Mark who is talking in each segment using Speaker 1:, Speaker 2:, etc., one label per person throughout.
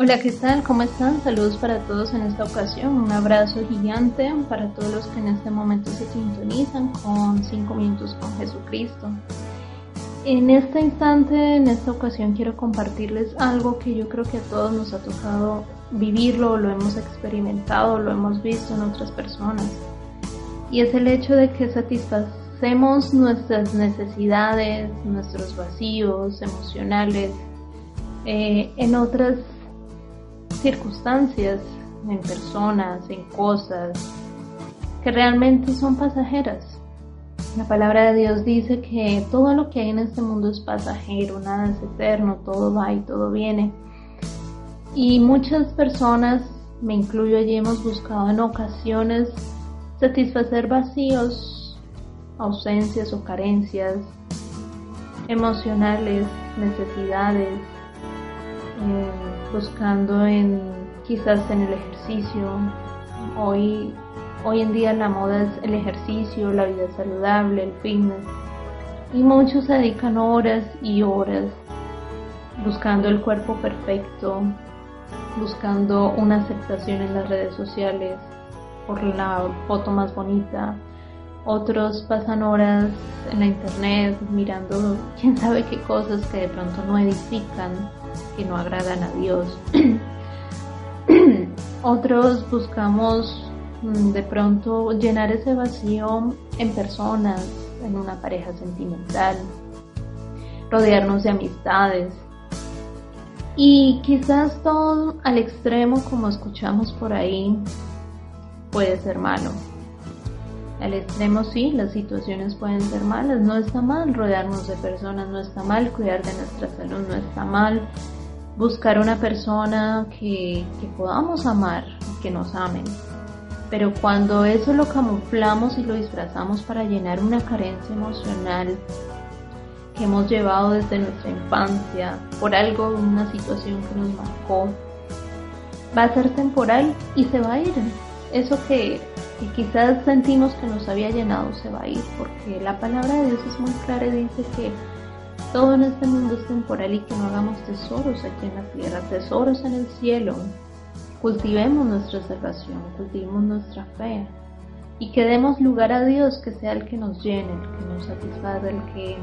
Speaker 1: Hola, ¿qué tal? ¿Cómo están? Saludos para todos en esta ocasión. Un abrazo gigante para todos los que en este momento se sintonizan con 5 minutos con Jesucristo. En este instante, en esta ocasión, quiero compartirles algo que yo creo que a todos nos ha tocado vivirlo, lo hemos experimentado, lo hemos visto en otras personas. Y es el hecho de que satisfacemos nuestras necesidades, nuestros vacíos emocionales eh, en otras circunstancias, en personas, en cosas que realmente son pasajeras. La palabra de Dios dice que todo lo que hay en este mundo es pasajero, nada es eterno, todo va y todo viene. Y muchas personas, me incluyo allí, hemos buscado en ocasiones satisfacer vacíos, ausencias o carencias emocionales, necesidades, eh, buscando en quizás en el ejercicio. Hoy, hoy en día la moda es el ejercicio, la vida saludable, el fitness. Y muchos se dedican horas y horas buscando el cuerpo perfecto, buscando una aceptación en las redes sociales por la foto más bonita. Otros pasan horas en la internet mirando quién sabe qué cosas que de pronto no edifican que no agradan a Dios. Otros buscamos mm, de pronto llenar ese vacío en personas, en una pareja sentimental, rodearnos de amistades. Y quizás todo al extremo, como escuchamos por ahí, puede ser malo. Al extremo sí, las situaciones pueden ser malas, no está mal rodearnos de personas, no está mal cuidar de nuestra salud, no está mal buscar una persona que, que podamos amar, que nos amen. Pero cuando eso lo camuflamos y lo disfrazamos para llenar una carencia emocional que hemos llevado desde nuestra infancia, por algo, una situación que nos marcó, va a ser temporal y se va a ir. Eso que y quizás sentimos que nos había llenado se va a ir, porque la palabra de Dios es muy clara y dice que todo en este mundo es temporal y que no hagamos tesoros aquí en la tierra, tesoros en el cielo. Cultivemos nuestra salvación, cultivemos nuestra fe y que demos lugar a Dios que sea el que nos llene, el que nos satisfaga, el que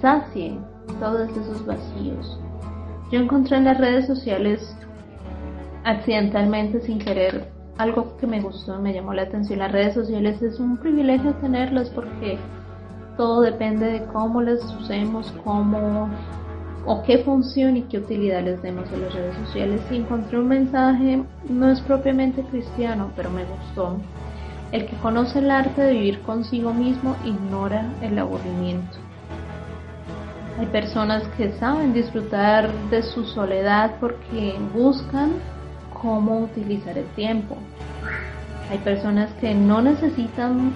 Speaker 1: sacie todos esos vacíos. Yo encontré en las redes sociales accidentalmente, sin querer, algo que me gustó, me llamó la atención. Las redes sociales es un privilegio tenerlas porque todo depende de cómo las usemos, cómo o qué función y qué utilidad les demos a las redes sociales. Y encontré un mensaje, no es propiamente cristiano, pero me gustó. El que conoce el arte de vivir consigo mismo ignora el aburrimiento. Hay personas que saben disfrutar de su soledad porque buscan cómo utilizar el tiempo. Hay personas que no necesitan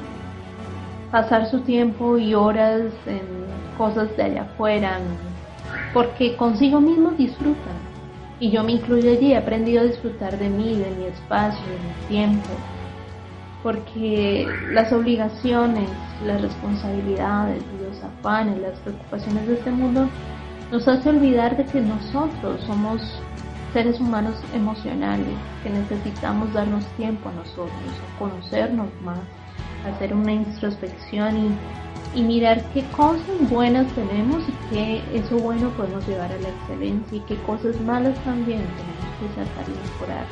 Speaker 1: pasar su tiempo y horas en cosas de allá afuera, porque consigo mismo disfrutan. Y yo me incluyo allí, he aprendido a disfrutar de mí, de mi espacio, de mi tiempo, porque las obligaciones, las responsabilidades, los afanes, las preocupaciones de este mundo nos hace olvidar de que nosotros somos seres humanos emocionales que necesitamos darnos tiempo a nosotros, conocernos más, hacer una introspección y, y, mirar qué cosas buenas tenemos y qué eso bueno podemos llevar a la excelencia y qué cosas malas también tenemos que sacar y mejorar.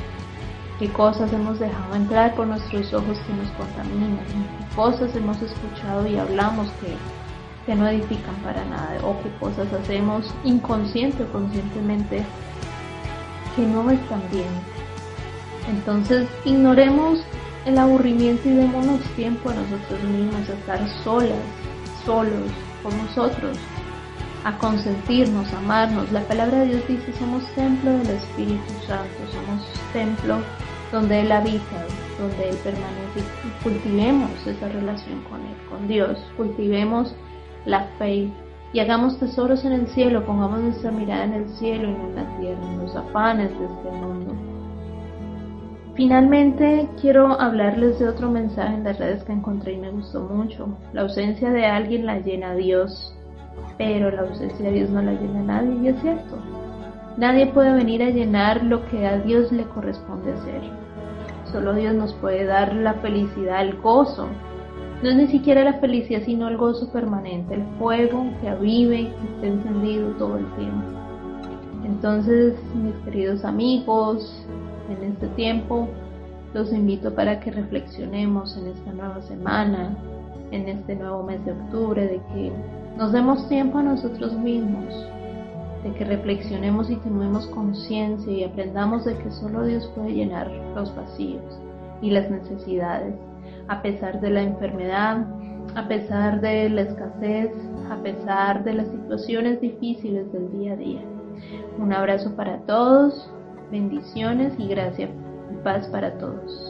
Speaker 1: Qué cosas hemos dejado entrar por nuestros ojos que nos contaminan, qué cosas hemos escuchado y hablamos que, que no edifican para nada o qué cosas hacemos inconsciente o conscientemente que no están bien. Entonces ignoremos el aburrimiento y démonos tiempo a nosotros mismos, a estar solas, solos con nosotros, a consentirnos, a amarnos. La palabra de Dios dice, somos templo del Espíritu Santo, somos templo donde Él habita, donde Él permanece. Cultivemos esa relación con Él, con Dios, cultivemos la fe y hagamos tesoros en el cielo, pongamos nuestra mirada en el cielo y no en la tierra, en los afanes de este mundo. Finalmente, quiero hablarles de otro mensaje en las redes que encontré y me gustó mucho. La ausencia de alguien la llena Dios, pero la ausencia de Dios no la llena nadie, y es cierto. Nadie puede venir a llenar lo que a Dios le corresponde hacer. Solo Dios nos puede dar la felicidad, el gozo. No es ni siquiera la felicidad, sino el gozo permanente, el fuego que avive, que esté encendido todo el tiempo. Entonces, mis queridos amigos, en este tiempo los invito para que reflexionemos en esta nueva semana, en este nuevo mes de octubre, de que nos demos tiempo a nosotros mismos, de que reflexionemos y tomemos conciencia y aprendamos de que solo Dios puede llenar los vacíos y las necesidades, a pesar de la enfermedad, a pesar de la escasez, a pesar de las situaciones difíciles del día a día. Un abrazo para todos, bendiciones y gracias y paz para todos.